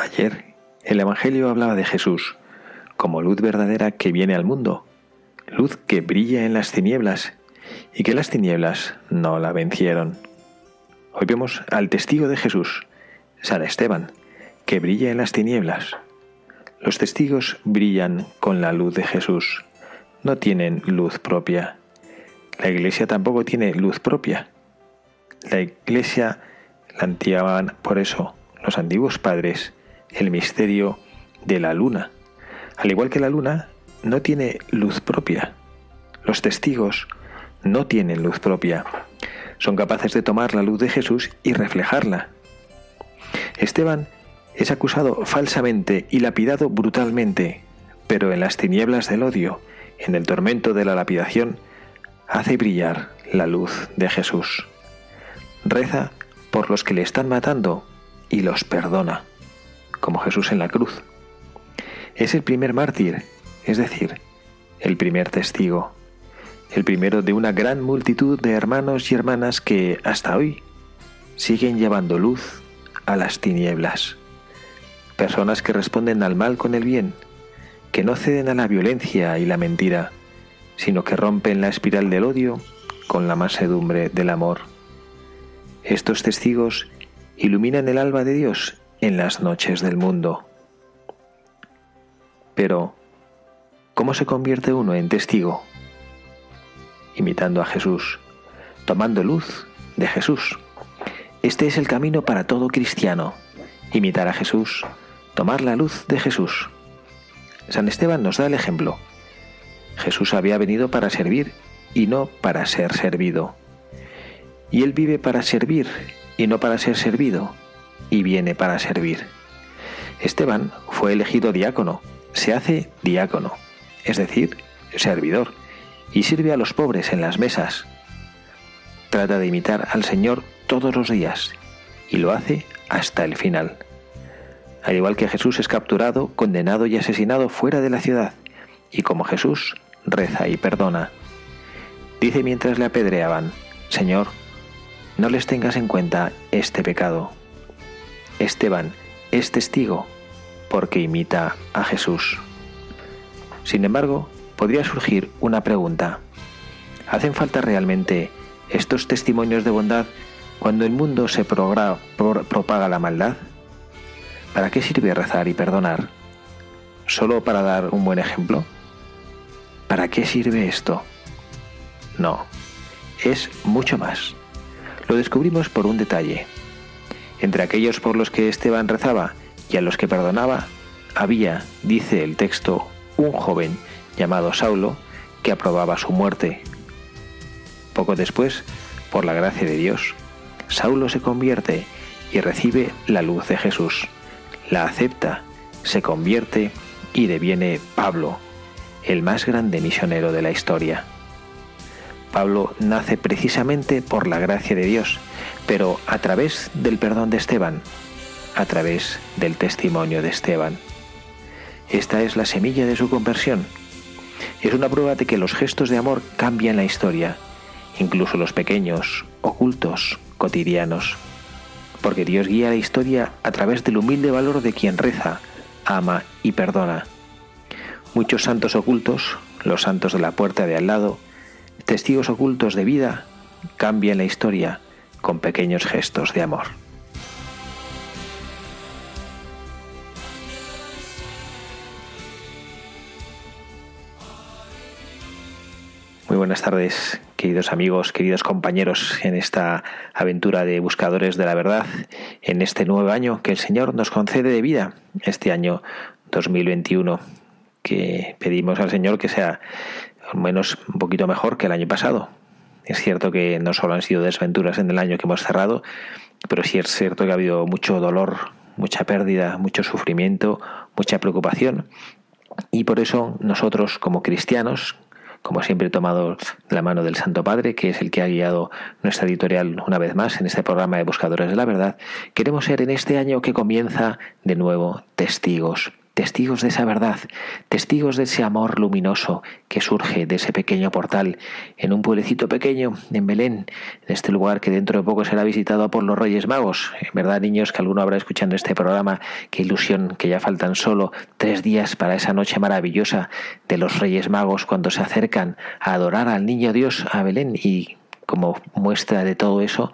Ayer el Evangelio hablaba de Jesús como luz verdadera que viene al mundo, luz que brilla en las tinieblas y que las tinieblas no la vencieron. Hoy vemos al testigo de Jesús, San Esteban, que brilla en las tinieblas. Los testigos brillan con la luz de Jesús, no tienen luz propia. La iglesia tampoco tiene luz propia. La iglesia la por eso los antiguos padres el misterio de la luna. Al igual que la luna, no tiene luz propia. Los testigos no tienen luz propia. Son capaces de tomar la luz de Jesús y reflejarla. Esteban es acusado falsamente y lapidado brutalmente, pero en las tinieblas del odio, en el tormento de la lapidación, hace brillar la luz de Jesús. Reza por los que le están matando y los perdona como Jesús en la cruz. Es el primer mártir, es decir, el primer testigo, el primero de una gran multitud de hermanos y hermanas que hasta hoy siguen llevando luz a las tinieblas. Personas que responden al mal con el bien, que no ceden a la violencia y la mentira, sino que rompen la espiral del odio con la mansedumbre del amor. Estos testigos iluminan el alba de Dios en las noches del mundo. Pero, ¿cómo se convierte uno en testigo? Imitando a Jesús, tomando luz de Jesús. Este es el camino para todo cristiano, imitar a Jesús, tomar la luz de Jesús. San Esteban nos da el ejemplo. Jesús había venido para servir y no para ser servido. Y Él vive para servir y no para ser servido y viene para servir. Esteban fue elegido diácono, se hace diácono, es decir, servidor, y sirve a los pobres en las mesas. Trata de imitar al Señor todos los días y lo hace hasta el final. Al igual que Jesús es capturado, condenado y asesinado fuera de la ciudad, y como Jesús reza y perdona. Dice mientras le apedreaban, Señor, no les tengas en cuenta este pecado. Esteban es testigo porque imita a Jesús. Sin embargo, podría surgir una pregunta. ¿Hacen falta realmente estos testimonios de bondad cuando el mundo se propaga la maldad? ¿Para qué sirve rezar y perdonar? ¿Solo para dar un buen ejemplo? ¿Para qué sirve esto? No, es mucho más. Lo descubrimos por un detalle. Entre aquellos por los que Esteban rezaba y a los que perdonaba, había, dice el texto, un joven llamado Saulo que aprobaba su muerte. Poco después, por la gracia de Dios, Saulo se convierte y recibe la luz de Jesús. La acepta, se convierte y deviene Pablo, el más grande misionero de la historia. Pablo nace precisamente por la gracia de Dios pero a través del perdón de Esteban, a través del testimonio de Esteban. Esta es la semilla de su conversión. Es una prueba de que los gestos de amor cambian la historia, incluso los pequeños, ocultos, cotidianos. Porque Dios guía la historia a través del humilde valor de quien reza, ama y perdona. Muchos santos ocultos, los santos de la puerta de al lado, testigos ocultos de vida, cambian la historia con pequeños gestos de amor. Muy buenas tardes, queridos amigos, queridos compañeros, en esta aventura de buscadores de la verdad, en este nuevo año que el Señor nos concede de vida, este año 2021 que pedimos al Señor que sea al menos un poquito mejor que el año pasado. Es cierto que no solo han sido desventuras en el año que hemos cerrado, pero sí es cierto que ha habido mucho dolor, mucha pérdida, mucho sufrimiento, mucha preocupación. Y por eso nosotros como cristianos, como siempre he tomado la mano del Santo Padre, que es el que ha guiado nuestra editorial una vez más en este programa de Buscadores de la Verdad, queremos ser en este año que comienza de nuevo testigos testigos de esa verdad, testigos de ese amor luminoso que surge de ese pequeño portal en un pueblecito pequeño en Belén, en este lugar que dentro de poco será visitado por los Reyes Magos. En verdad, niños, que alguno habrá escuchando este programa, qué ilusión que ya faltan solo tres días para esa noche maravillosa de los Reyes Magos cuando se acercan a adorar al Niño Dios a Belén y como muestra de todo eso,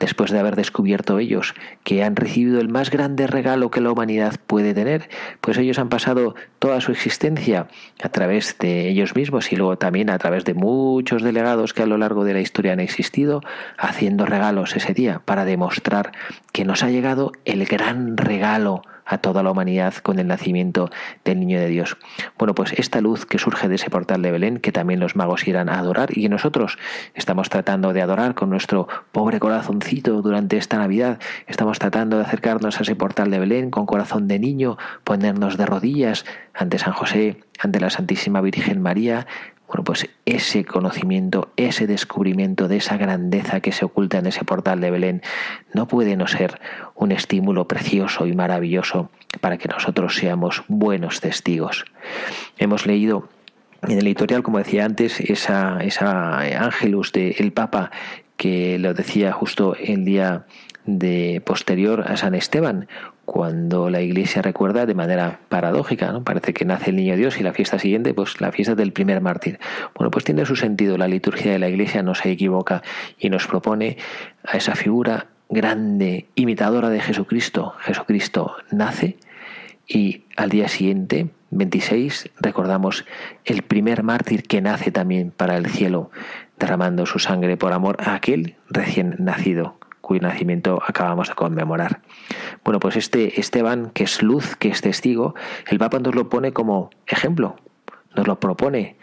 después de haber descubierto ellos que han recibido el más grande regalo que la humanidad puede tener, pues ellos han pasado toda su existencia a través de ellos mismos y luego también a través de muchos delegados que a lo largo de la historia han existido, haciendo regalos ese día para demostrar que nos ha llegado el gran regalo a toda la humanidad con el nacimiento del niño de Dios. Bueno, pues esta luz que surge de ese portal de Belén, que también los magos irán a adorar y que nosotros estamos tratando de adorar con nuestro pobre corazoncito durante esta Navidad, estamos tratando de acercarnos a ese portal de Belén con corazón de niño, ponernos de rodillas ante San José, ante la Santísima Virgen María, bueno, pues ese conocimiento, ese descubrimiento de esa grandeza que se oculta en ese portal de Belén no puede no ser un estímulo precioso y maravilloso para que nosotros seamos buenos testigos. Hemos leído en el editorial, como decía antes, esa, esa Ángelus del Papa que lo decía justo el día de posterior a San Esteban, cuando la iglesia recuerda de manera paradójica, ¿no? Parece que nace el niño Dios y la fiesta siguiente, pues la fiesta del primer mártir. Bueno, pues tiene su sentido, la liturgia de la iglesia no se equivoca y nos propone a esa figura grande, imitadora de Jesucristo. Jesucristo nace y al día siguiente, 26, recordamos el primer mártir que nace también para el cielo, derramando su sangre por amor a aquel recién nacido cuyo nacimiento acabamos de conmemorar. Bueno, pues este Esteban, que es luz, que es testigo, el Papa nos lo pone como ejemplo, nos lo propone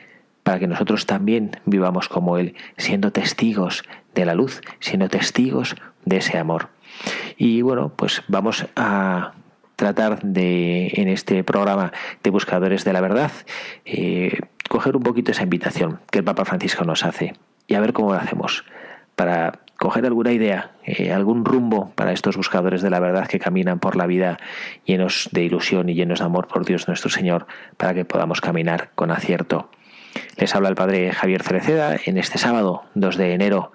para que nosotros también vivamos como Él, siendo testigos de la luz, siendo testigos de ese amor. Y bueno, pues vamos a tratar de, en este programa de Buscadores de la Verdad, eh, coger un poquito esa invitación que el Papa Francisco nos hace y a ver cómo lo hacemos para coger alguna idea, eh, algún rumbo para estos buscadores de la verdad que caminan por la vida llenos de ilusión y llenos de amor por Dios nuestro Señor, para que podamos caminar con acierto. Les habla el Padre Javier Cereceda en este sábado 2 de enero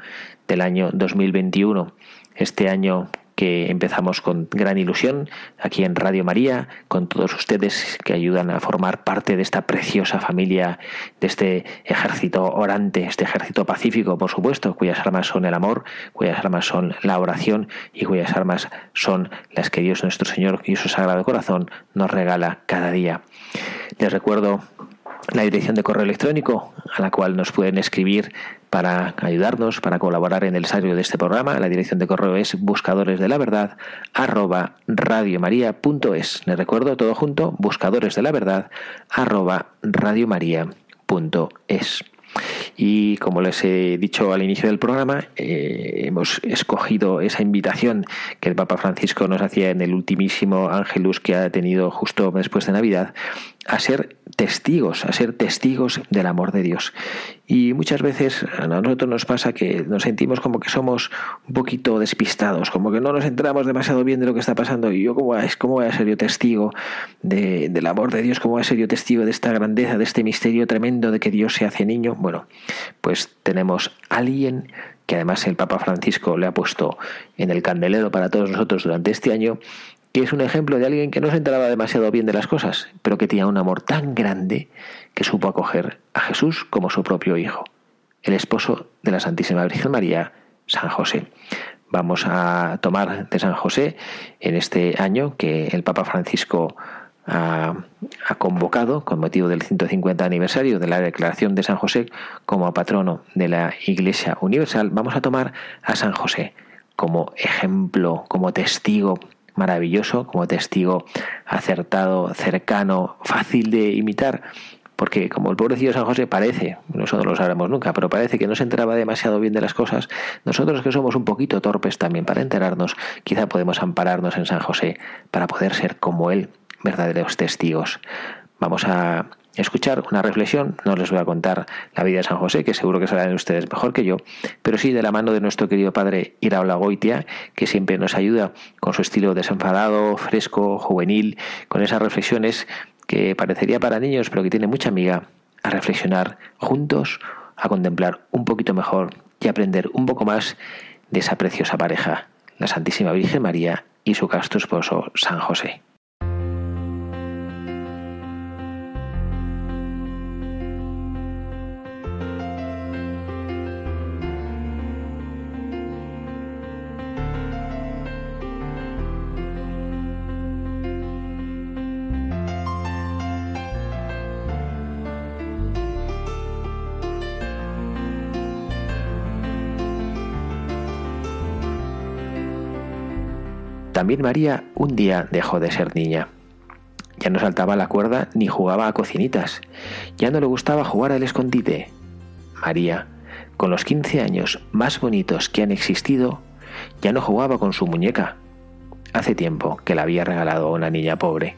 del año 2021, este año que empezamos con gran ilusión aquí en Radio María, con todos ustedes que ayudan a formar parte de esta preciosa familia, de este ejército orante, este ejército pacífico, por supuesto, cuyas armas son el amor, cuyas armas son la oración y cuyas armas son las que Dios nuestro Señor y su Sagrado Corazón nos regala cada día. Les recuerdo la dirección de correo electrónico a la cual nos pueden escribir para ayudarnos, para colaborar en el ensayo de este programa. La dirección de correo es buscadores de la verdad arroba radiomaria.es. Les recuerdo todo junto, buscadores de la verdad arroba radiomaria.es. Y como les he dicho al inicio del programa, eh, hemos escogido esa invitación que el Papa Francisco nos hacía en el ultimísimo Ángelus que ha tenido justo después de Navidad, a ser testigos, a ser testigos del amor de Dios. Y muchas veces a nosotros nos pasa que nos sentimos como que somos un poquito despistados, como que no nos enteramos demasiado bien de lo que está pasando. Y yo, ¿cómo, cómo voy a ser yo testigo del amor de Dios? ¿Cómo voy a ser yo testigo de esta grandeza, de este misterio tremendo de que Dios se hace niño? Bueno, pues tenemos alguien que además el Papa Francisco le ha puesto en el candelero para todos nosotros durante este año, es un ejemplo de alguien que no se enteraba demasiado bien de las cosas, pero que tenía un amor tan grande que supo acoger a Jesús como su propio hijo, el esposo de la Santísima Virgen María, San José. Vamos a tomar de San José en este año que el Papa Francisco ha, convocado con motivo del 150 aniversario de la declaración de San José como patrono de la Iglesia Universal. Vamos a tomar a San José como ejemplo, como testigo maravilloso, como testigo acertado, cercano, fácil de imitar, porque como el pobrecillo San José parece, nosotros no lo sabremos nunca, pero parece que no se enteraba demasiado bien de las cosas, nosotros que somos un poquito torpes también para enterarnos, quizá podemos ampararnos en San José para poder ser como él, verdaderos testigos. Vamos a escuchar una reflexión. No les voy a contar la vida de San José, que seguro que saben ustedes mejor que yo, pero sí de la mano de nuestro querido padre Iraola Goitia, que siempre nos ayuda con su estilo desenfadado, fresco, juvenil, con esas reflexiones que parecería para niños, pero que tiene mucha amiga, a reflexionar juntos, a contemplar un poquito mejor y aprender un poco más de esa preciosa pareja, la Santísima Virgen María y su casto esposo San José. También María un día dejó de ser niña. Ya no saltaba la cuerda ni jugaba a cocinitas. Ya no le gustaba jugar al escondite. María, con los 15 años más bonitos que han existido, ya no jugaba con su muñeca. Hace tiempo que la había regalado a una niña pobre.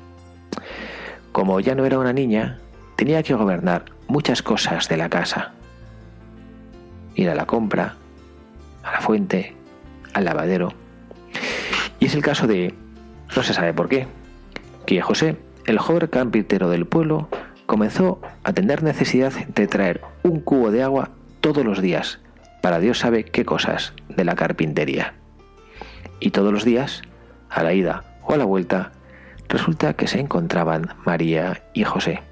Como ya no era una niña, tenía que gobernar muchas cosas de la casa. Ir a la compra, a la fuente, al lavadero y es el caso de, no se sabe por qué, que José, el joven carpintero del pueblo, comenzó a tener necesidad de traer un cubo de agua todos los días, para Dios sabe qué cosas, de la carpintería. Y todos los días, a la ida o a la vuelta, resulta que se encontraban María y José.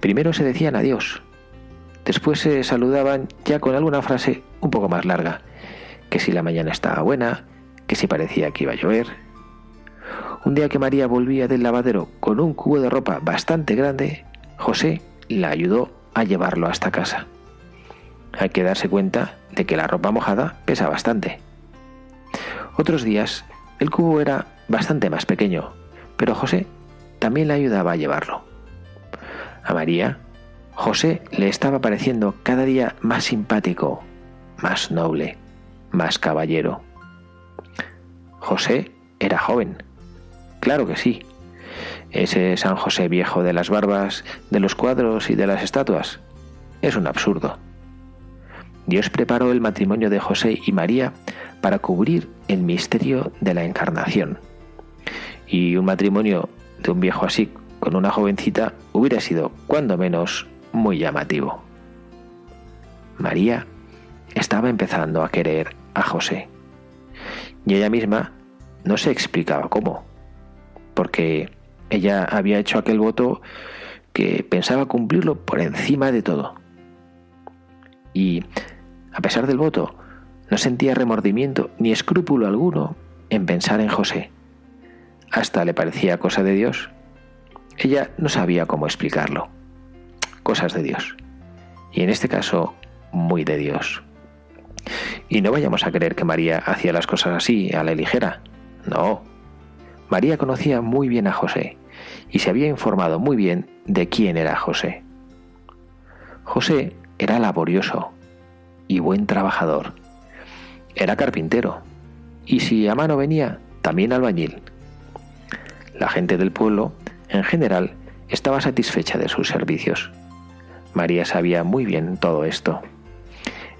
Primero se decían adiós, después se saludaban ya con alguna frase un poco más larga, que si la mañana estaba buena, que si parecía que iba a llover. Un día que María volvía del lavadero con un cubo de ropa bastante grande, José la ayudó a llevarlo hasta casa. Hay que darse cuenta de que la ropa mojada pesa bastante. Otros días el cubo era bastante más pequeño, pero José también la ayudaba a llevarlo. A María, José le estaba pareciendo cada día más simpático, más noble, más caballero. José era joven. Claro que sí. Ese San José viejo de las barbas, de los cuadros y de las estatuas. Es un absurdo. Dios preparó el matrimonio de José y María para cubrir el misterio de la encarnación. Y un matrimonio de un viejo así con una jovencita hubiera sido, cuando menos, muy llamativo. María estaba empezando a querer a José y ella misma no se explicaba cómo, porque ella había hecho aquel voto que pensaba cumplirlo por encima de todo. Y, a pesar del voto, no sentía remordimiento ni escrúpulo alguno en pensar en José. Hasta le parecía cosa de Dios. Ella no sabía cómo explicarlo. Cosas de Dios. Y en este caso, muy de Dios. Y no vayamos a creer que María hacía las cosas así, a la ligera. No. María conocía muy bien a José y se había informado muy bien de quién era José. José era laborioso y buen trabajador. Era carpintero y si a mano venía, también albañil. La gente del pueblo, en general, estaba satisfecha de sus servicios. María sabía muy bien todo esto.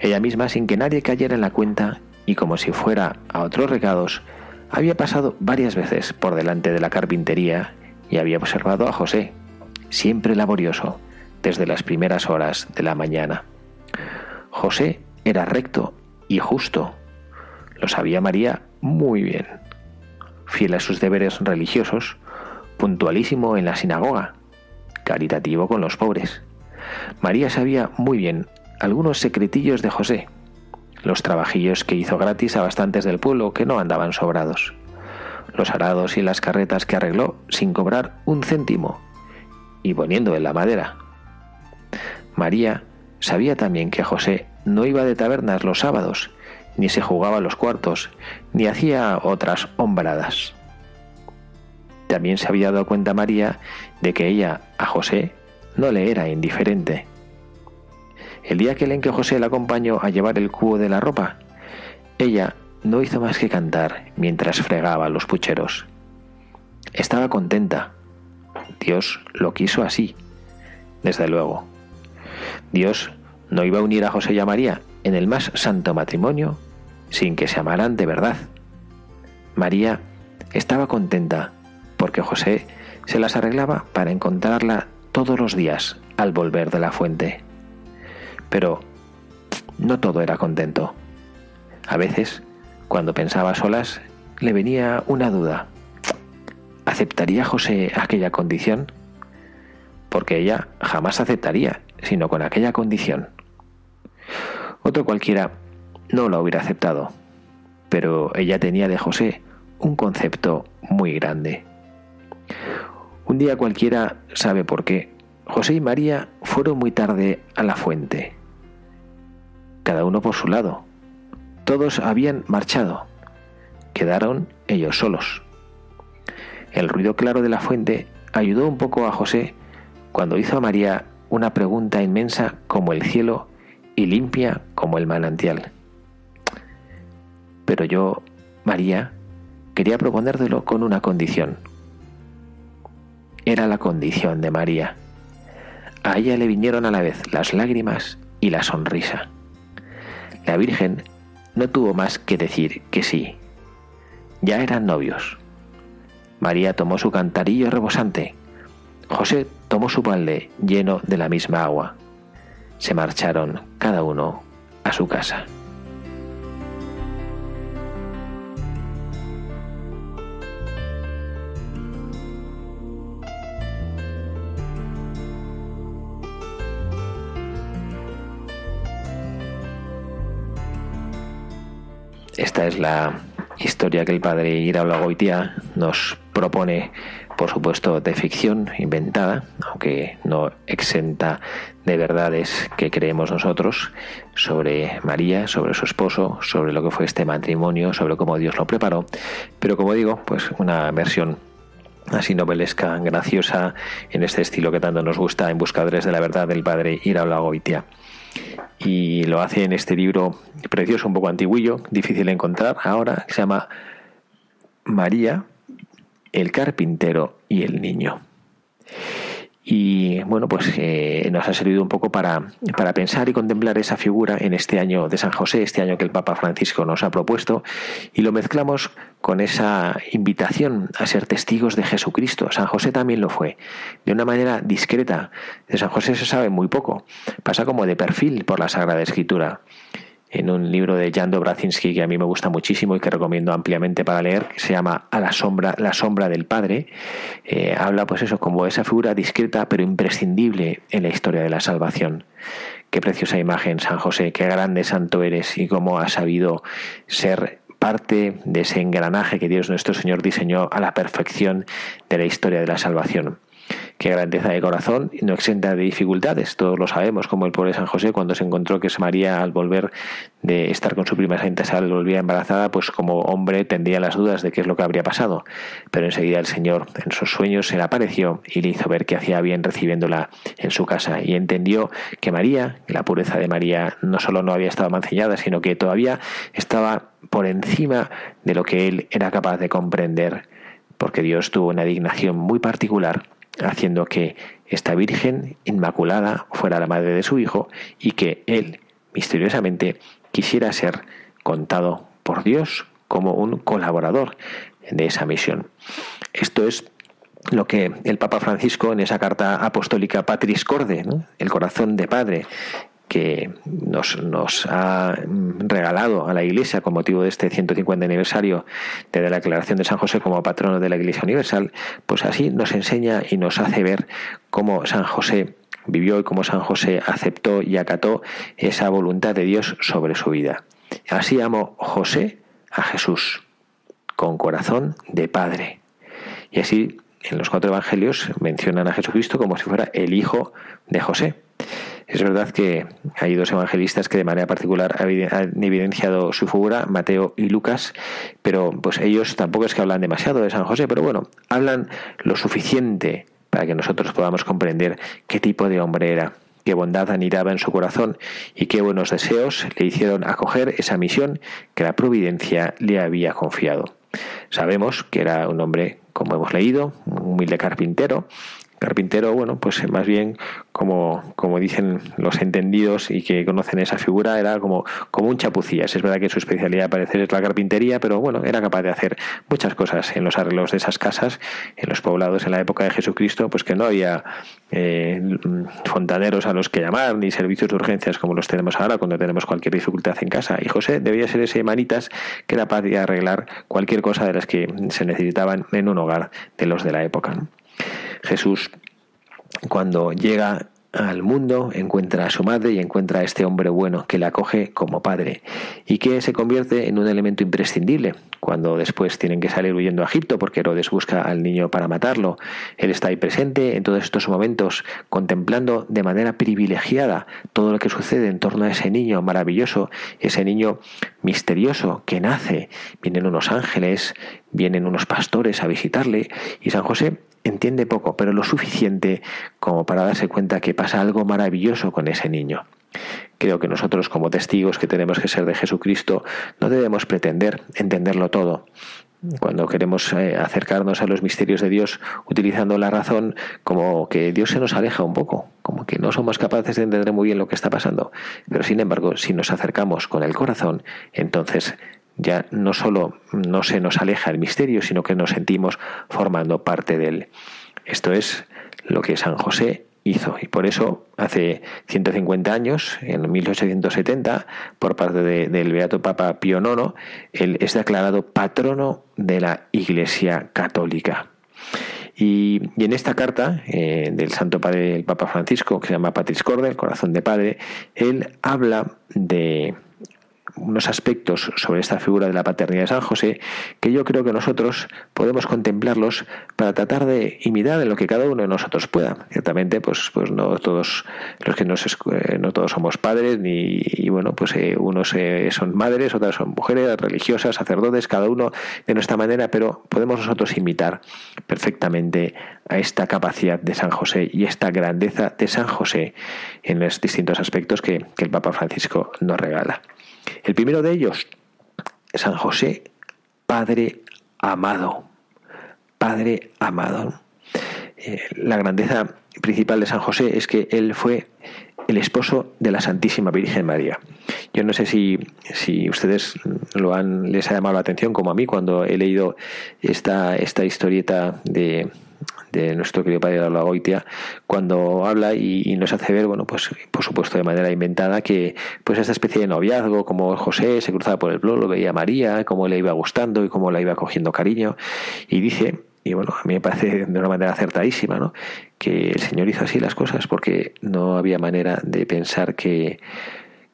Ella misma, sin que nadie cayera en la cuenta, y como si fuera a otros recados, había pasado varias veces por delante de la carpintería y había observado a José, siempre laborioso, desde las primeras horas de la mañana. José era recto y justo. Lo sabía María muy bien. Fiel a sus deberes religiosos, puntualísimo en la sinagoga, caritativo con los pobres. María sabía muy bien algunos secretillos de José, los trabajillos que hizo gratis a bastantes del pueblo que no andaban sobrados, los arados y las carretas que arregló sin cobrar un céntimo y poniendo en la madera. María sabía también que José no iba de tabernas los sábados, ni se jugaba los cuartos, ni hacía otras hombradas. también se había dado cuenta María de que ella a José no le era indiferente. El día que que José la acompañó a llevar el cubo de la ropa, ella no hizo más que cantar mientras fregaba los pucheros. Estaba contenta. Dios lo quiso así, desde luego. Dios no iba a unir a José y a María en el más santo matrimonio sin que se amaran de verdad. María estaba contenta porque José se las arreglaba para encontrarla todos los días al volver de la fuente. Pero no todo era contento. A veces, cuando pensaba solas, le venía una duda. ¿Aceptaría José aquella condición? Porque ella jamás aceptaría, sino con aquella condición. Otro cualquiera no lo hubiera aceptado, pero ella tenía de José un concepto muy grande. Un día cualquiera sabe por qué. José y María fueron muy tarde a la fuente, cada uno por su lado. Todos habían marchado. Quedaron ellos solos. El ruido claro de la fuente ayudó un poco a José cuando hizo a María una pregunta inmensa como el cielo y limpia como el manantial. Pero yo, María, quería proponértelo con una condición. Era la condición de María. A ella le vinieron a la vez las lágrimas y la sonrisa. La Virgen no tuvo más que decir que sí. Ya eran novios. María tomó su cantarillo rebosante. José tomó su balde lleno de la misma agua. Se marcharon cada uno a su casa. Esta es la historia que el padre Iraola Goitia nos propone, por supuesto, de ficción inventada, aunque no exenta de verdades que creemos nosotros, sobre María, sobre su esposo, sobre lo que fue este matrimonio, sobre cómo Dios lo preparó, pero como digo, pues una versión así novelesca, graciosa, en este estilo que tanto nos gusta en Buscadores de la Verdad del padre Iraola Goitia y lo hace en este libro precioso, un poco antiguillo, difícil de encontrar ahora, que se llama María, el carpintero y el niño. Y bueno, pues eh, nos ha servido un poco para, para, pensar y contemplar esa figura en este año de San José, este año que el Papa Francisco nos ha propuesto, y lo mezclamos con esa invitación a ser testigos de Jesucristo. San José también lo fue, de una manera discreta. De San José se sabe muy poco, pasa como de perfil por la Sagrada Escritura en un libro de Jan Dobrazinski que a mí me gusta muchísimo y que recomiendo ampliamente para leer, que se llama A la sombra, la sombra del Padre, eh, habla pues eso, como esa figura discreta pero imprescindible en la historia de la salvación. Qué preciosa imagen, San José, qué grande santo eres y cómo has sabido ser parte de ese engranaje que Dios nuestro Señor diseñó a la perfección de la historia de la salvación. Qué grandeza de corazón, no exenta de dificultades. Todos lo sabemos, como el pobre San José, cuando se encontró que María, al volver de estar con su prima Santa Isabel, volvía embarazada, pues como hombre tendría las dudas de qué es lo que habría pasado. Pero enseguida el Señor, en sus sueños, se le apareció y le hizo ver que hacía bien recibiéndola en su casa. Y entendió que María, la pureza de María, no solo no había estado mancillada, sino que todavía estaba por encima de lo que él era capaz de comprender, porque Dios tuvo una dignación muy particular haciendo que esta Virgen Inmaculada fuera la madre de su Hijo y que él, misteriosamente, quisiera ser contado por Dios como un colaborador de esa misión. Esto es lo que el Papa Francisco en esa carta apostólica Patris Corde, el corazón de Padre, que nos, ha regalado a la Iglesia con motivo de este 150 aniversario de la declaración de San José como patrono de la Iglesia Universal, pues así nos enseña y nos hace ver cómo San José vivió y cómo San José aceptó y acató esa voluntad de Dios sobre su vida. Así amó José a Jesús, con corazón de Padre. Y así en los cuatro evangelios mencionan a Jesucristo como si fuera el Hijo de José. Es verdad que hay dos evangelistas que de manera particular han evidenciado su figura, Mateo y Lucas, pero pues ellos tampoco es que hablan demasiado de San José, pero bueno, hablan lo suficiente para que nosotros podamos comprender qué tipo de hombre era qué bondad anidaba en su corazón y qué buenos deseos le hicieron acoger esa misión que la providencia le había confiado. Sabemos que era un hombre, como hemos leído, un humilde carpintero, carpintero, bueno, pues más bien como, como dicen los entendidos y que conocen esa figura, era como, como un chapucillas. Es verdad que su especialidad parece es la carpintería, pero bueno, era capaz de hacer muchas cosas en los arreglos de esas casas, en los poblados en la época de Jesucristo, pues que no había eh, fontaneros a los que llamar, ni servicios de urgencias como los tenemos ahora cuando tenemos cualquier dificultad en casa. Y José debía ser ese manitas que era capaz de arreglar cualquier cosa de las que se necesitaban en un hogar de los de la época. Jesús, cuando llega al mundo, encuentra a su madre y encuentra a este hombre bueno que la acoge como padre y que se convierte en un elemento imprescindible cuando después tienen que salir huyendo a Egipto porque Herodes busca al niño para matarlo. Él está ahí presente en todos estos momentos contemplando de manera privilegiada todo lo que sucede en torno a ese niño maravilloso, ese niño misterioso que nace. Vienen unos ángeles, vienen unos pastores a visitarle y San José entiende poco, pero lo suficiente como para darse cuenta que pasa algo maravilloso con ese niño. Creo que nosotros como testigos que tenemos que ser de Jesucristo no debemos pretender entenderlo todo. Cuando queremos eh, acercarnos a los misterios de Dios utilizando la razón, como que Dios se nos aleja un poco, como que no somos capaces de entender muy bien lo que está pasando. Pero sin embargo, si nos acercamos con el corazón, entonces ya no solo no se nos aleja el misterio, sino que nos sentimos formando parte de él. Esto es lo que San José hizo y por eso hace 150 años, en 1870, por parte del Beato Papa Pío IX, él es declarado patrono de la Iglesia Católica. Y, en esta carta eh, del Santo Padre, el Papa Francisco, que se llama Patris Corde, el corazón de Padre, él habla de, unos aspectos sobre esta figura de la paternidad de San José que yo creo que nosotros podemos contemplarlos para tratar de imitar en lo que cada uno de nosotros pueda. Ciertamente, pues, pues no todos los que nos, eh, no todos somos padres ni y bueno, pues eh, unos eh, son madres, otras son mujeres religiosas, sacerdotes, cada uno de nuestra manera, pero podemos nosotros imitar perfectamente a esta capacidad de San José y esta grandeza de San José en los distintos aspectos que, que el Papa Francisco nos regala. Primero de ellos, San José, Padre amado. Padre amado. Eh, la grandeza principal de San José es que él fue el esposo de la Santísima Virgen María. Yo no sé si, si ustedes lo han, les ha llamado la atención como a mí cuando he leído esta, esta historieta de, de nuestro querido padre de la Goitia, cuando habla y, nos hace ver, bueno, pues por supuesto de manera inventada, que pues esta especie de noviazgo, como José se cruzaba por el blog, lo veía María, cómo le iba gustando y cómo la iba cogiendo cariño, y dice, y bueno, a mí me parece de una manera acertadísima, ¿no? que el Señor hizo así las cosas porque no había manera de pensar que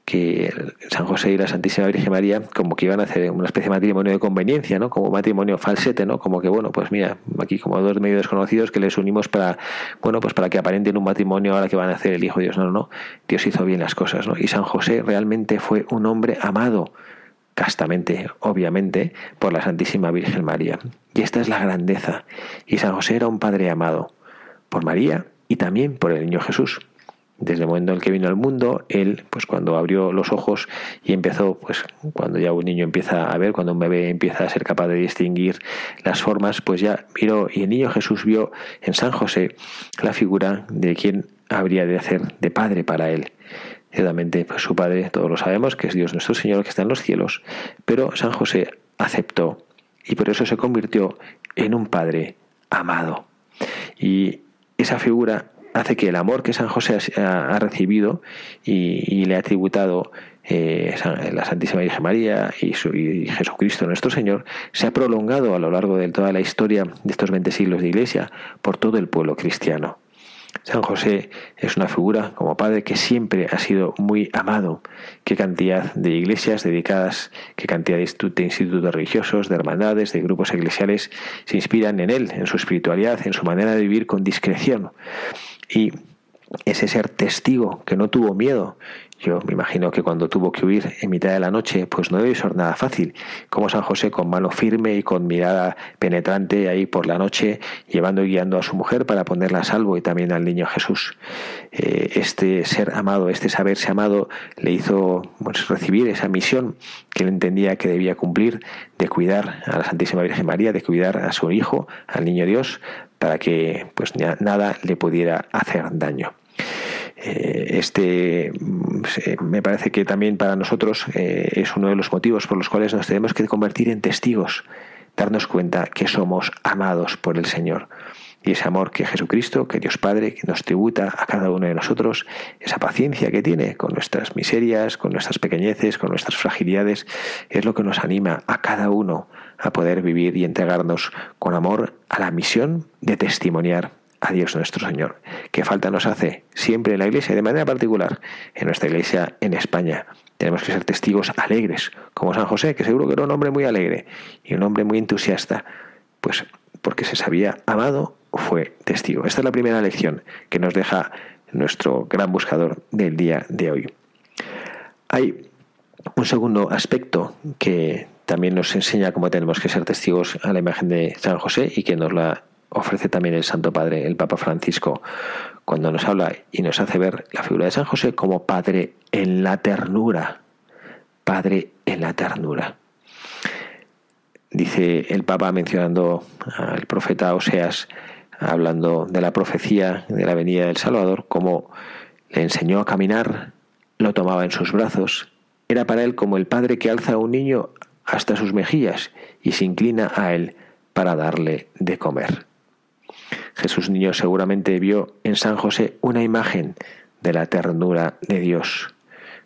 que San José y la Santísima Virgen María como que iban a hacer una especie de matrimonio de conveniencia, ¿no? Como matrimonio falsete, ¿no? Como que bueno, pues mira, aquí como dos medios desconocidos que les unimos para bueno, pues para que aparenten un matrimonio ahora que van a hacer el hijo de Dios, no, no, Dios hizo bien las cosas, ¿no? Y San José realmente fue un hombre amado castamente, obviamente, por la Santísima Virgen María. Y esta es la grandeza. Y San José era un padre amado por María y también por el niño Jesús desde el momento en que vino al mundo, él, pues cuando abrió los ojos y empezó, pues cuando ya un niño empieza a ver, cuando un bebé empieza a ser capaz de distinguir las formas, pues ya miró y el niño Jesús vio en San José la figura de quien habría de hacer de padre para él. Ciertamente, pues su padre, todos lo sabemos, que es Dios nuestro Señor que está en los cielos, pero San José aceptó y por eso se convirtió en un padre amado. Y esa figura hace que el amor que San José ha, recibido y, le ha tributado eh, la Santísima Virgen María y, su, Jesucristo nuestro Señor se ha prolongado a lo largo de toda la historia de estos 20 siglos de Iglesia por todo el pueblo cristiano. San José es una figura como padre que siempre ha sido muy amado. Qué cantidad de iglesias dedicadas, qué cantidad de institutos religiosos, de hermandades, de grupos eclesiales se inspiran en él, en su espiritualidad, en su manera de vivir con discreción. Y ese ser testigo que no tuvo miedo. Yo me imagino que cuando tuvo que huir en mitad de la noche, pues no debe ser nada fácil. Como San José con mano firme y con mirada penetrante ahí por la noche, llevando y guiando a su mujer para ponerla a salvo y también al niño Jesús. Eh, este ser amado, este saberse amado, le hizo pues, recibir esa misión que él entendía que debía cumplir de cuidar a la Santísima Virgen María, de cuidar a su hijo, al niño Dios, para que pues nada le pudiera hacer daño. Eh, este mm, me parece que también para nosotros eh, es uno de los motivos por los cuales nos tenemos que convertir en testigos, darnos cuenta que somos amados por el Señor. Y ese amor que Jesucristo, que Dios Padre, que nos tributa a cada uno de nosotros, esa paciencia que tiene con nuestras miserias, con nuestras pequeñeces, con nuestras fragilidades, es lo que nos anima a cada uno a poder vivir y entregarnos con amor a la misión de testimoniar a Dios nuestro Señor. ¿Qué falta nos hace siempre en la Iglesia, de manera particular en nuestra Iglesia en España? Tenemos que ser testigos alegres, como San José, que seguro que era un hombre muy alegre y un hombre muy entusiasta, pues porque se sabía amado, fue testigo. Esta es la primera lección que nos deja nuestro gran buscador del día de hoy. Hay un segundo aspecto que también nos enseña cómo tenemos que ser testigos a la imagen de San José y que nos la ofrece también el Santo Padre, el Papa Francisco, cuando nos habla y nos hace ver la figura de San José como Padre en la ternura. Padre en la ternura. Dice el Papa mencionando al profeta Oseas, hablando de la profecía de la venida del Salvador, como le enseñó a caminar, lo tomaba en sus brazos, era para él como el padre que alza a un niño hasta sus mejillas y se inclina a él para darle de comer. Jesús niño seguramente vio en San José una imagen de la ternura de Dios.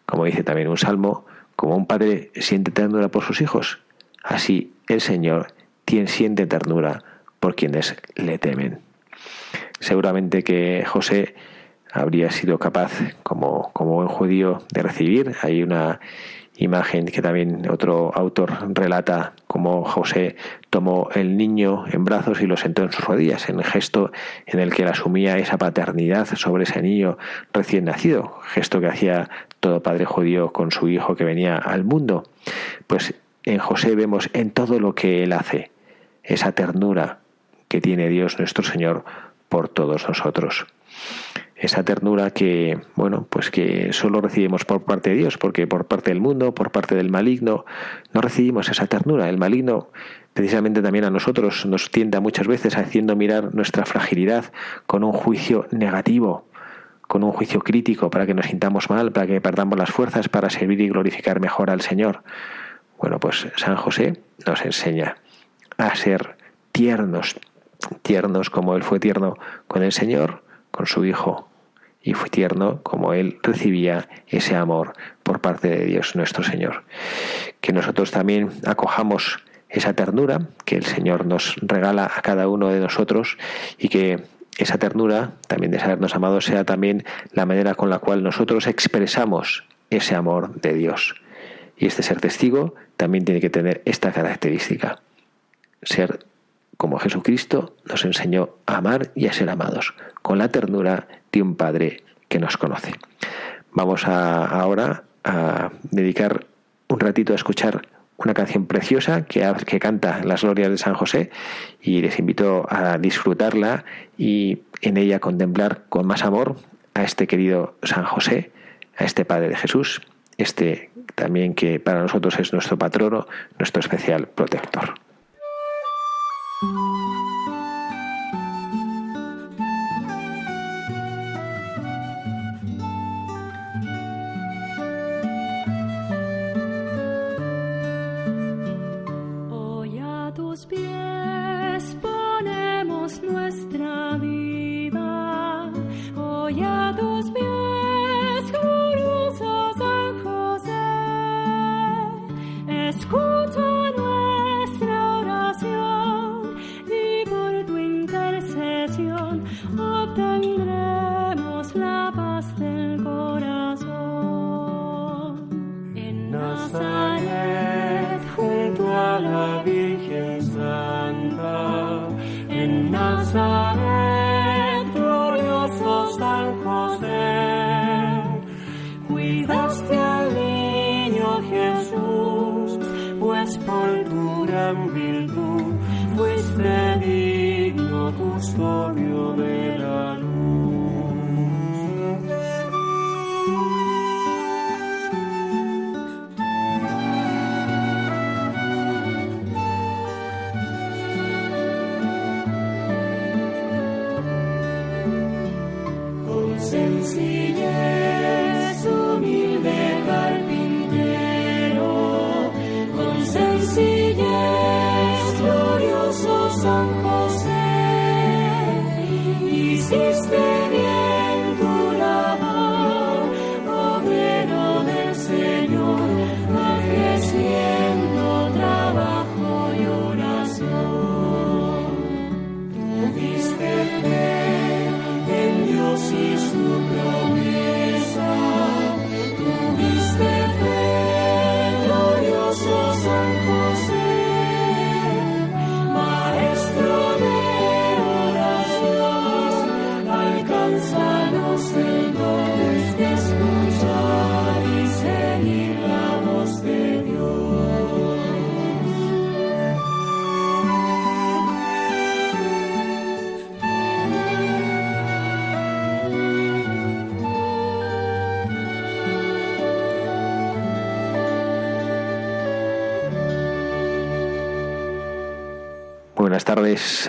Como dice también un salmo, como un padre siente ternura por sus hijos, así el Señor siente ternura por quienes le temen. Seguramente que José habría sido capaz, como, como buen judío, de recibir. Hay una imagen que también otro autor relata como José tomó el niño en brazos y lo sentó en sus rodillas, en gesto en el que él asumía esa paternidad sobre ese niño recién nacido, gesto que hacía todo padre judío con su hijo que venía al mundo. Pues en José vemos en todo lo que él hace esa ternura que tiene Dios nuestro Señor por todos nosotros esa ternura que, bueno, pues que solo recibimos por parte de Dios, porque por parte del mundo, por parte del maligno, no recibimos esa ternura. El maligno, precisamente también a nosotros, nos tienda muchas veces haciendo mirar nuestra fragilidad con un juicio negativo, con un juicio crítico, para que nos sintamos mal, para que perdamos las fuerzas para servir y glorificar mejor al Señor. Bueno, pues San José nos enseña a ser tiernos, tiernos como Él fue tierno con el Señor, con su Hijo, y fue tierno como él recibía ese amor por parte de Dios nuestro Señor. Que nosotros también acojamos esa ternura que el Señor nos regala a cada uno de nosotros y que esa ternura, también de sabernos amados, sea también la manera con la cual nosotros expresamos ese amor de Dios. Y este ser testigo también tiene que tener esta característica, ser como Jesucristo nos enseñó a amar y a ser amados, con la ternura de un Padre que nos conoce. Vamos ahora a dedicar un ratito a escuchar una canción preciosa que, que canta las glorias de San José y les invito a disfrutarla y en ella contemplar con más amor a este querido San José, a este Padre de Jesús, este también que para nosotros es nuestro patrono, nuestro especial protector.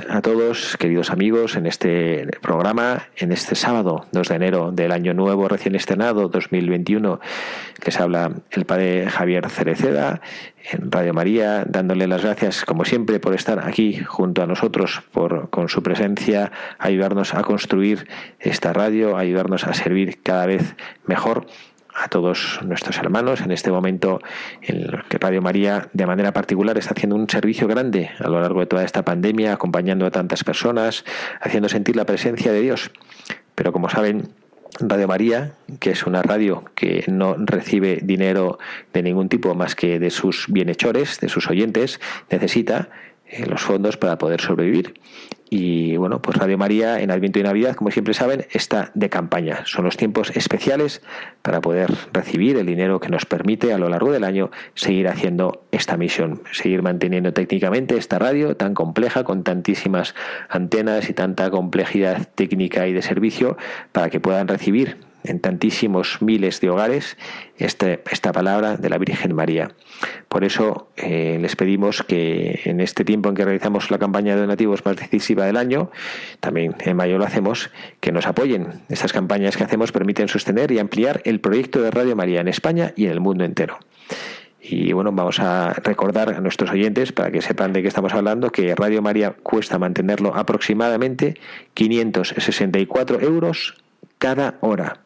A todos, queridos amigos, en este programa, en este sábado 2 de enero del año nuevo recién estrenado 2021, que habla el padre Javier Cereceda en Radio María, dándole las gracias, como siempre, por estar aquí junto a nosotros, por con su presencia, ayudarnos a construir esta radio, ayudarnos a servir cada vez mejor a todos nuestros hermanos en este momento en el que Radio María de manera particular está haciendo un servicio grande a lo largo de toda esta pandemia, acompañando a tantas personas, haciendo sentir la presencia de Dios. Pero como saben, Radio María, que es una radio que no recibe dinero de ningún tipo más que de sus bienhechores, de sus oyentes, necesita eh, los fondos para poder sobrevivir. Y bueno, pues Radio María en Adviento y Navidad, como siempre saben, está de campaña. Son los tiempos especiales para poder recibir el dinero que nos permite a lo largo del año seguir haciendo esta misión, seguir manteniendo técnicamente esta radio tan compleja, con tantísimas antenas y tanta complejidad técnica y de servicio, para que puedan recibir en tantísimos miles de hogares este, esta palabra de la Virgen María. Por eso eh, les pedimos que en este tiempo en que realizamos la campaña de donativos más decisiva del año, también en mayo lo hacemos, que nos apoyen. Estas campañas que hacemos permiten sostener y ampliar el proyecto de Radio María en España y en el mundo entero. Y bueno, vamos a recordar a nuestros oyentes, para que sepan de qué estamos hablando, que Radio María cuesta mantenerlo aproximadamente 564 euros cada hora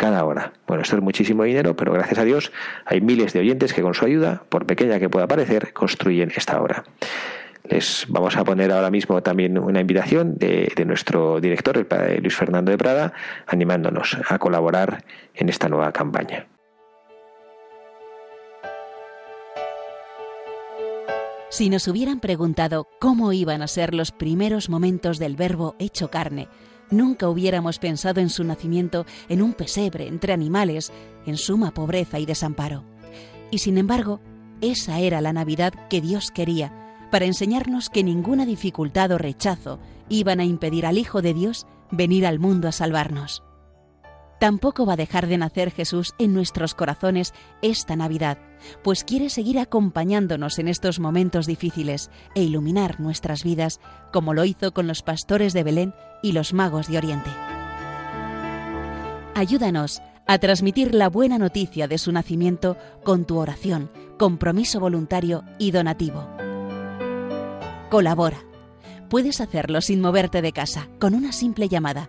cada hora. Bueno, esto es muchísimo dinero, pero gracias a Dios hay miles de oyentes que con su ayuda, por pequeña que pueda parecer, construyen esta obra. Les vamos a poner ahora mismo también una invitación de, nuestro director, el padre Luis Fernando de Prada, animándonos a colaborar en esta nueva campaña. Si nos hubieran preguntado cómo iban a ser los primeros momentos del verbo hecho carne, Nunca hubiéramos pensado en su nacimiento en un pesebre entre animales, en suma pobreza y desamparo. Y sin embargo, esa era la Navidad que Dios quería, para enseñarnos que ninguna dificultad o rechazo iban a impedir al Hijo de Dios venir al mundo a salvarnos. Tampoco va a dejar de nacer Jesús en nuestros corazones esta Navidad, pues quiere seguir acompañándonos en estos momentos difíciles e iluminar nuestras vidas como lo hizo con los pastores de Belén y los magos de Oriente. Ayúdanos a transmitir la buena noticia de su nacimiento con tu oración, compromiso voluntario y donativo. Colabora. Puedes hacerlo sin moverte de casa, con una simple llamada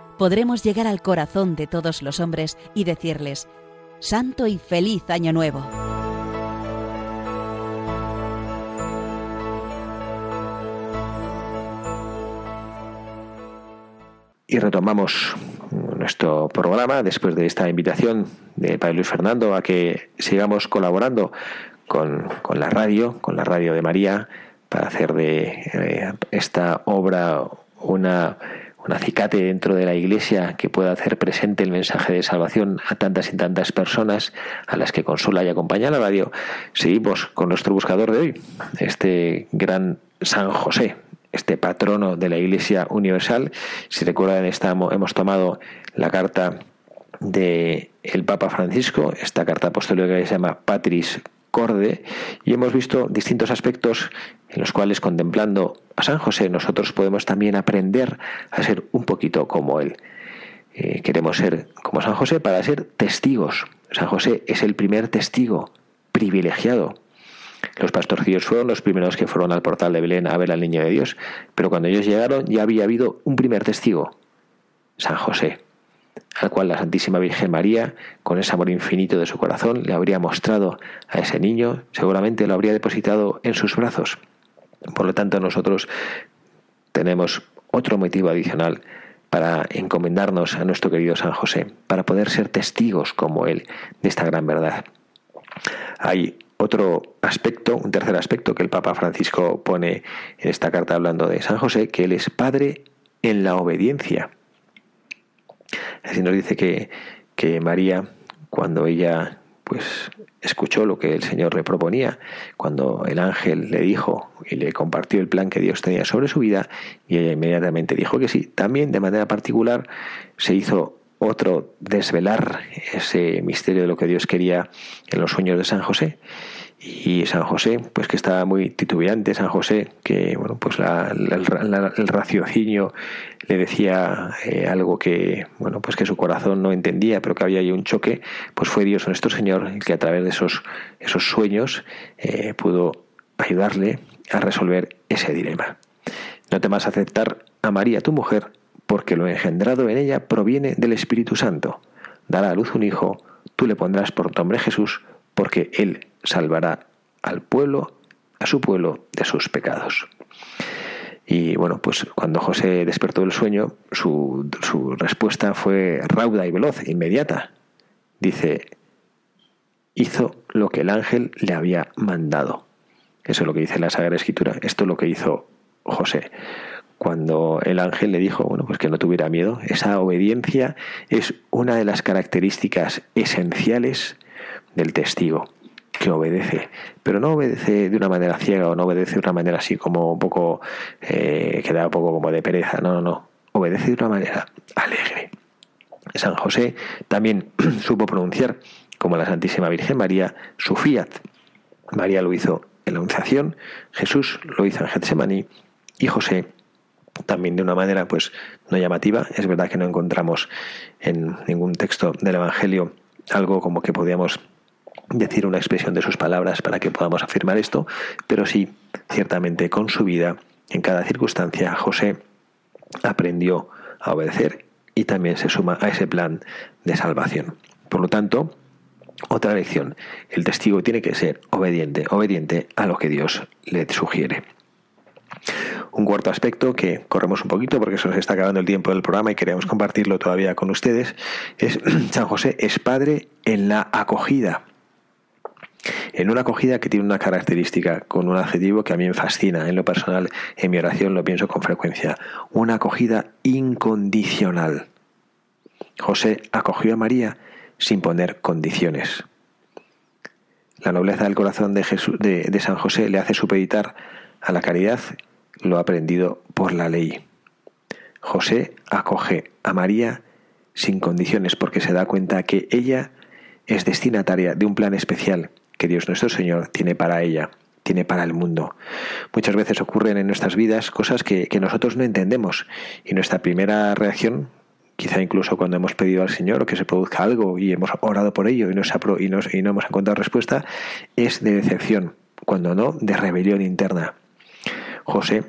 podremos llegar al corazón de todos los hombres y decirles, Santo y feliz Año Nuevo. y retomamos nuestro programa después de esta invitación de Padre Luis Fernando a que sigamos colaborando con, la radio, con la radio de María, para hacer de eh, esta obra una, un acicate dentro de la Iglesia que pueda hacer presente el mensaje de salvación a tantas y tantas personas a las que consola y acompaña la radio. Seguimos con nuestro buscador de hoy, este gran San José, este patrono de la Iglesia Universal. Si recuerdan, estamos, hemos tomado la carta de el Papa Francisco, esta carta apostólica que se llama Patris Y hemos visto distintos aspectos en los cuales contemplando a San José nosotros podemos también aprender a ser un poquito como él. Eh, queremos ser como San José para ser testigos. San José es el primer testigo privilegiado los pastorcillos fueron los primeros que fueron al portal de Belén a ver al niño de Dios, pero cuando ellos llegaron ya había habido un primer testigo, San José, al cual la Santísima Virgen María, con ese amor infinito de su corazón, le habría mostrado a ese niño, seguramente lo habría depositado en sus brazos. Por lo tanto, nosotros tenemos otro motivo adicional para encomendarnos a nuestro querido San José, para poder ser testigos como él de esta gran verdad. Hay otro aspecto, un tercer aspecto que el Papa Francisco pone en esta carta hablando de San José, que él es padre en la obediencia. Así nos dice que, que María, cuando ella pues escuchó lo que el Señor le proponía, cuando el ángel le dijo y le compartió el plan que Dios tenía sobre su vida, y ella inmediatamente dijo que sí. También de manera particular se hizo otro desvelar ese misterio de lo que Dios quería en los sueños de San José. Y San José, pues que estaba muy titubeante, San José, que bueno, pues el raciocinio le decía eh, algo que, bueno, pues que su corazón no entendía, pero que había ahí un choque, pues fue Dios nuestro Señor el que a través de esos, esos sueños eh, pudo ayudarle a resolver ese dilema. No temas aceptar a María, tu mujer, porque lo engendrado en ella proviene del Espíritu Santo. Dará a luz un hijo, tú le pondrás por nombre Jesús, porque él salvará al pueblo, a su pueblo, de sus pecados. Y bueno, pues cuando José despertó del sueño, su, su respuesta fue rauda y veloz, inmediata. Dice, hizo lo que el ángel le había mandado. Eso es lo que dice la Sagrada Escritura. Esto es lo que hizo José cuando el ángel le dijo, bueno, pues que no tuviera miedo. Esa obediencia es una de las características esenciales del testigo, que obedece, pero no obedece de una manera ciega o no obedece de una manera así como un poco, eh, que da un poco como de pereza, no, no, no, obedece de una manera alegre. San José también supo pronunciar, como la Santísima Virgen María, su fiat. María lo hizo en la Anunciación, Jesús lo hizo en Getsemaní y José también de una manera pues no llamativa. Es verdad que no encontramos en ningún texto del Evangelio algo como que podíamos decir una expresión de sus palabras para que podamos afirmar esto, pero sí, ciertamente con su vida, en cada circunstancia, José aprendió a obedecer y también se suma a ese plan de salvación. Por lo tanto, otra lección, el testigo tiene que ser obediente, obediente a lo que Dios le sugiere. Un cuarto aspecto que corremos un poquito porque se nos está acabando el tiempo del programa y queremos compartirlo todavía con ustedes es San José es padre en la acogida. En una acogida que tiene una característica con un adjetivo que a mí me fascina, en lo personal, en mi oración lo pienso con frecuencia, una acogida incondicional. José acogió a María sin poner condiciones. La nobleza del corazón de, San José le hace supeditar a la caridad lo aprendido por la ley. José acoge a María sin condiciones porque se da cuenta que ella es destinataria de un plan especial que Dios nuestro Señor tiene para ella, tiene para el mundo. Muchas veces ocurren en nuestras vidas cosas que, nosotros no entendemos y nuestra primera reacción, quizá incluso cuando hemos pedido al Señor que se produzca algo y hemos orado por ello y, nos, y, nos, y no hemos encontrado respuesta, es de decepción, cuando no, de rebelión interna. José,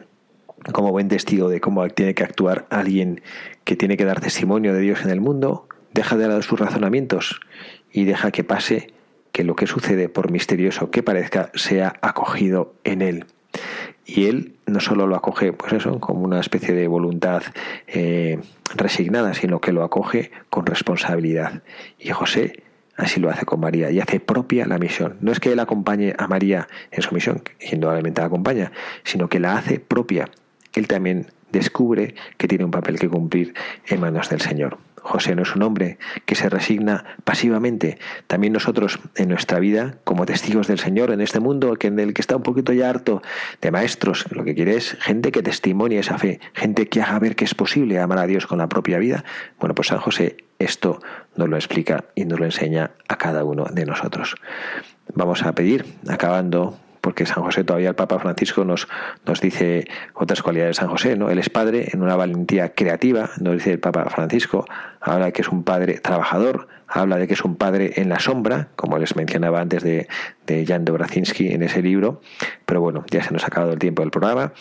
como buen testigo de cómo tiene que actuar alguien que tiene que dar testimonio de Dios en el mundo, deja de lado sus razonamientos y deja que pase que lo que sucede, por misterioso que parezca, sea acogido en él. y él no solo lo acoge, pues eso, como una especie de voluntad eh, resignada, sino que lo acoge con responsabilidad. Y José así lo hace con María y hace propia la misión. No es que él acompañe a María en su misión, que indudablemente la acompaña, sino que la hace propia. Él también descubre que tiene un papel que cumplir en manos del Señor. José no es un hombre que se resigna pasivamente. También nosotros en nuestra vida, como testigos del Señor, en este mundo en el que está un poquito ya harto de maestros, lo que quiere es gente que testimonie esa fe, gente que haga ver que es posible amar a Dios con la propia vida. Bueno, pues San José esto nos lo explica y nos lo enseña a cada uno de nosotros. Vamos a pedir, acabando porque San José todavía el Papa Francisco nos, nos dice otras cualidades de San José, ¿no? Él es padre en una valentía creativa, nos dice el Papa Francisco, habla de que es un padre trabajador, habla de que es un padre en la sombra, como les mencionaba antes de, de Jan Dobrazinski en ese libro, pero bueno, ya se nos ha acabado el tiempo del programa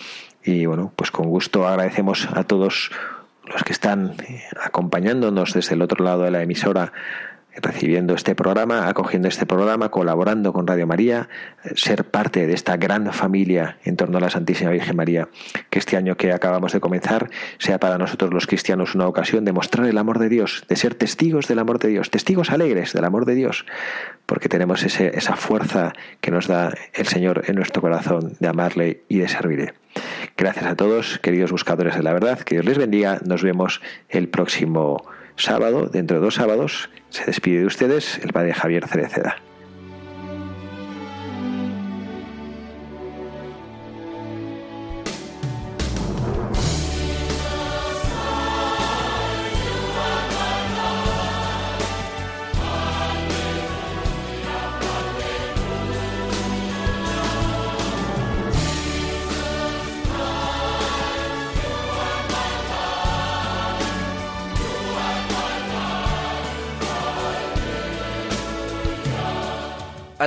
y bueno, pues con gusto agradecemos a todos los que están acompañándonos desde el otro lado de la emisora recibiendo este programa, acogiendo este programa, colaborando con Radio María, ser parte de esta gran familia en torno a la Santísima Virgen María, que este año que acabamos de comenzar sea para nosotros los cristianos una ocasión de mostrar el amor de Dios, de ser testigos del amor de Dios, testigos alegres del amor de Dios, porque tenemos ese, esa fuerza que nos da el Señor en nuestro corazón de amarle y de servirle. Gracias a todos, queridos buscadores de la verdad, que Dios les bendiga, nos vemos el próximo sábado, dentro de dos sábados, se despide de ustedes el padre Javier Cereceda.